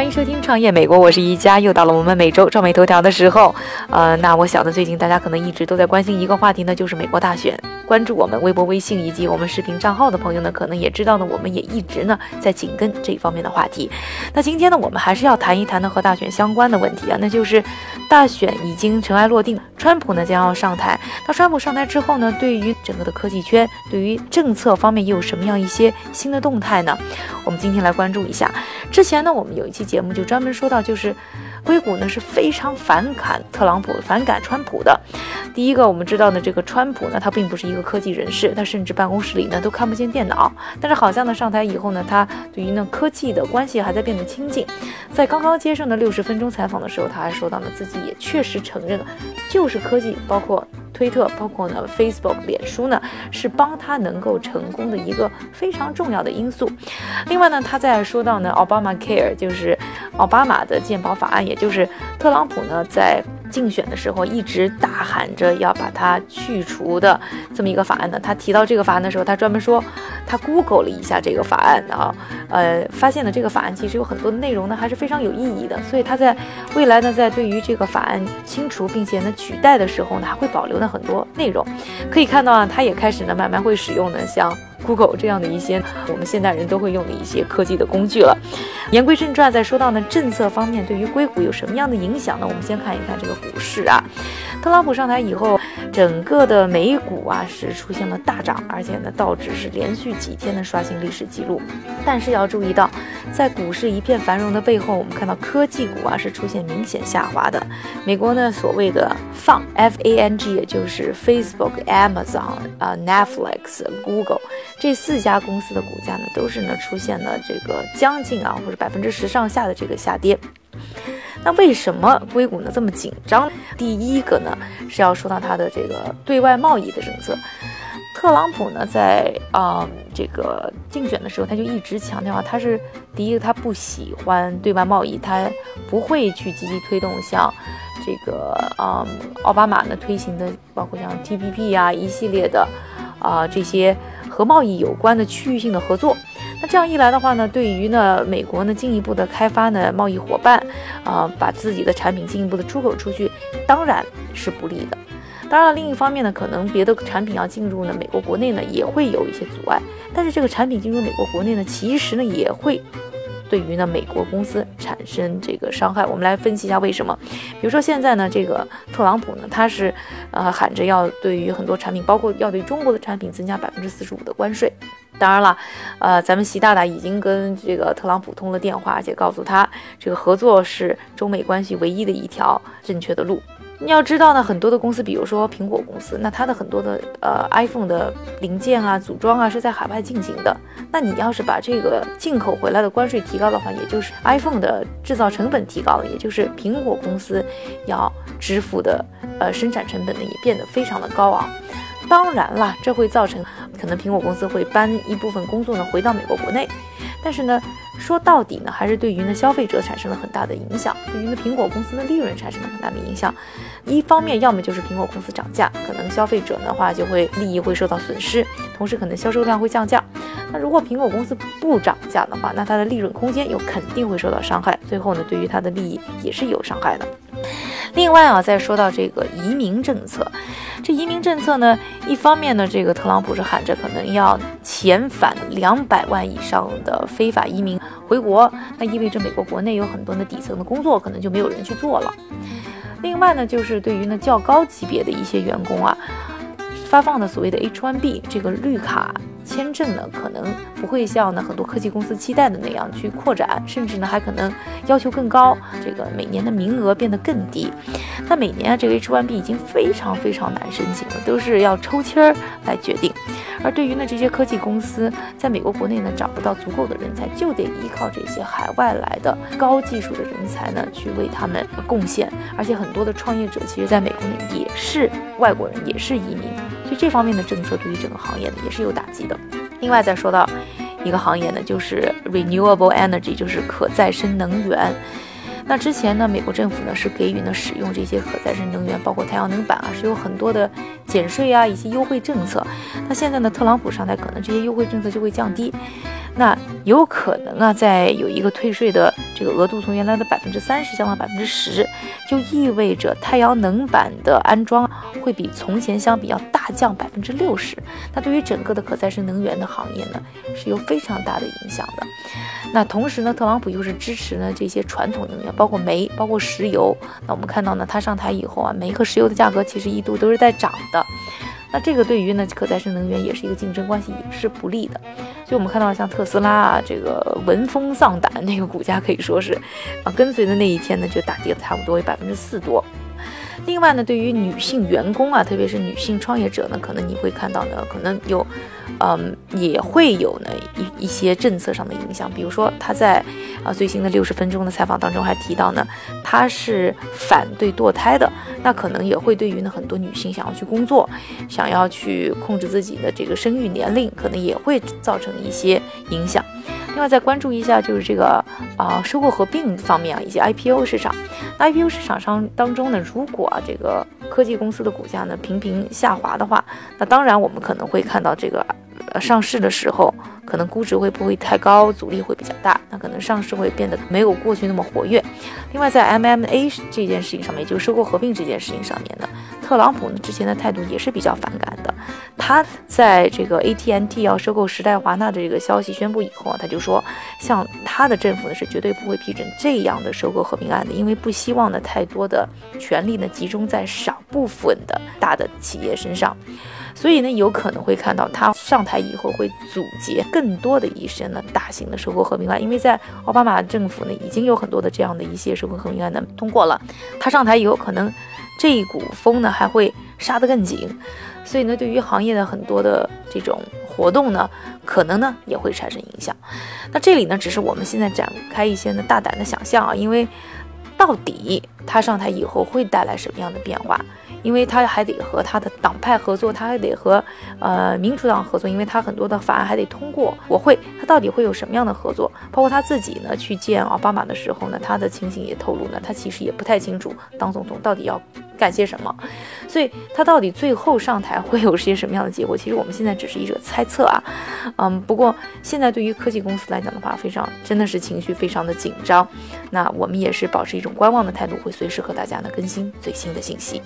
欢迎收听《创业美国》，我是一加，又到了我们每周创美头条的时候。呃，那我想呢，最近大家可能一直都在关心一个话题呢，就是美国大选。关注我们微博、微信以及我们视频账号的朋友呢，可能也知道呢，我们也一直呢在紧跟这一方面的话题。那今天呢，我们还是要谈一谈呢和大选相关的问题啊，那就是大选已经尘埃落定，川普呢将要上台。那川普上台之后呢，对于整个的科技圈，对于政策方面又有什么样一些新的动态呢？我们今天来关注一下。之前呢，我们有一期节目就专门说到，就是硅谷呢是非常反感特朗普、反感川普的。第一个，我们知道呢，这个川普呢，他并不是一个科技人士，他甚至办公室里呢都看不见电脑。但是好像呢，上台以后呢，他对于呢科技的关系还在变得亲近。在刚刚接受的六十分钟采访的时候，他还说到呢，自己也确实承认，就是科技，包括。推特包括呢，Facebook、脸书呢，是帮他能够成功的一个非常重要的因素。另外呢，他在说到呢，奥巴马 Care 就是奥巴马的健保法案，也就是特朗普呢在。竞选的时候一直大喊着要把它去除的这么一个法案呢，他提到这个法案的时候，他专门说他 Google 了一下这个法案啊，呃，发现了这个法案其实有很多内容呢还是非常有意义的，所以他在未来呢，在对于这个法案清除并且呢取代的时候呢，还会保留呢很多内容。可以看到啊，他也开始呢慢慢会使用呢像。Google 这样的一些我们现代人都会用的一些科技的工具了。言归正传，在说到呢政策方面对于硅谷有什么样的影响呢？我们先看一看这个股市啊。特朗普上台以后，整个的美股啊是出现了大涨，而且呢道指是连续几天的刷新历史记录。但是要注意到，在股市一片繁荣的背后，我们看到科技股啊是出现明显下滑的。美国呢所谓的放 FANG，也就是 Facebook、Amazon、啊 Netflix、Google。这四家公司的股价呢，都是呢出现了这个将近啊，或者百分之十上下的这个下跌。那为什么硅谷呢这么紧张？第一个呢是要说到它的这个对外贸易的政策。特朗普呢在啊这个竞选的时候，他就一直强调啊，他是第一个，他不喜欢对外贸易，他不会去积极推动像这个啊奥巴马呢推行的，包括像 TPP 啊一系列的啊这些。和贸易有关的区域性的合作，那这样一来的话呢，对于呢美国呢进一步的开发呢贸易伙伴，啊，把自己的产品进一步的出口出去，当然是不利的。当然了，另一方面呢，可能别的产品要进入呢美国国内呢，也会有一些阻碍。但是这个产品进入美国国内呢，其实呢也会。对于呢美国公司产生这个伤害，我们来分析一下为什么。比如说现在呢，这个特朗普呢，他是呃喊着要对于很多产品，包括要对中国的产品增加百分之四十五的关税。当然了，呃，咱们习大大已经跟这个特朗普通了电话，而且告诉他，这个合作是中美关系唯一的一条正确的路。你要知道呢，很多的公司，比如说苹果公司，那它的很多的呃 iPhone 的零件啊、组装啊是在海外进行的。那你要是把这个进口回来的关税提高的话，也就是 iPhone 的制造成本提高了，也就是苹果公司要支付的呃生产成本呢也变得非常的高昂。当然了，这会造成可能苹果公司会搬一部分工作呢回到美国国内，但是呢。说到底呢，还是对于呢消费者产生了很大的影响，对于呢苹果公司的利润产生了很大的影响。一方面，要么就是苹果公司涨价，可能消费者的话就会利益会受到损失，同时可能销售量会降价。那如果苹果公司不涨价的话，那它的利润空间又肯定会受到伤害，最后呢，对于它的利益也是有伤害的。另外啊，再说到这个移民政策，这移民政策呢，一方面呢，这个特朗普是喊着可能要遣返两百万以上的非法移民回国，那意味着美国国内有很多的底层的工作可能就没有人去做了。另外呢，就是对于呢较高级别的一些员工啊，发放的所谓的 H1B 这个绿卡。签证呢，可能不会像呢很多科技公司期待的那样去扩展，甚至呢还可能要求更高，这个每年的名额变得更低。那每年啊，这个 H1B 已经非常非常难申请了，都是要抽签儿来决定。而对于呢这些科技公司，在美国国内呢找不到足够的人才，就得依靠这些海外来的高技术的人才呢去为他们贡献。而且很多的创业者其实在美国呢也是外国人，也是移民。对这方面的政策对于整个行业呢也是有打击的。另外再说到一个行业呢，就是 renewable energy，就是可再生能源。那之前呢，美国政府呢是给予呢使用这些可再生能源，包括太阳能板啊，是有很多的减税啊，一些优惠政策。那现在呢，特朗普上台，可能这些优惠政策就会降低。那有可能啊，在有一个退税的这个额度从原来的百分之三十降到百分之十，就意味着太阳能板的安装会比从前相比要大降百分之六十。那对于整个的可再生能源的行业呢，是有非常大的影响的。那同时呢，特朗普又是支持呢这些传统能源，包括煤，包括石油。那我们看到呢，它上台以后啊，煤和石油的价格其实一度都是在涨的。那这个对于呢可再生能源也是一个竞争关系，也是不利的。所以我们看到像特斯拉啊，这个闻风丧胆，那个股价可以说是啊，跟随的那一天呢就大跌了差不多有百分之四多。另外呢，对于女性员工啊，特别是女性创业者呢，可能你会看到呢，可能有，嗯，也会有呢一一些政策上的影响。比如说，他在啊最新的六十分钟的采访当中还提到呢，他是反对堕胎的。那可能也会对于呢很多女性想要去工作，想要去控制自己的这个生育年龄，可能也会造成一些影响。另外再关注一下就是这个啊收购合并方面啊，以及 IPO 市场。那 IPO 市场上当中呢，如果啊这个科技公司的股价呢频频下滑的话，那当然我们可能会看到这个呃上市的时候可能估值会不会太高，阻力会比较大，那可能上市会变得没有过去那么活跃。另外在 MMA 这件事情上面，就是收购合并这件事情上面呢，特朗普呢之前的态度也是比较反感的。他在这个 AT&T 要收购时代华纳的这个消息宣布以后啊，他就说，像他的政府呢是绝对不会批准这样的收购合并案的，因为不希望呢太多的权力呢集中在少部分的大的企业身上，所以呢有可能会看到他上台以后会阻截更多的一些呢大型的收购合并案，因为在奥巴马政府呢已经有很多的这样的一些收购合并案呢通过了，他上台以后可能这一股风呢还会杀得更紧。所以呢，对于行业的很多的这种活动呢，可能呢也会产生影响。那这里呢，只是我们现在展开一些呢大胆的想象啊，因为到底他上台以后会带来什么样的变化？因为他还得和他的党派合作，他还得和呃民主党合作，因为他很多的法案还得通过国会，他到底会有什么样的合作？包括他自己呢，去见奥巴马的时候呢，他的情形也透露呢，他其实也不太清楚当总统到底要。干些什么？所以他到底最后上台会有些什么样的结果？其实我们现在只是一个猜测啊。嗯，不过现在对于科技公司来讲的话，非常真的是情绪非常的紧张。那我们也是保持一种观望的态度，会随时和大家呢更新最新的信息。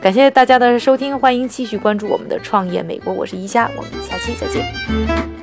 感谢大家的收听，欢迎继续关注我们的创业美国，我是一虾，我们下期再见。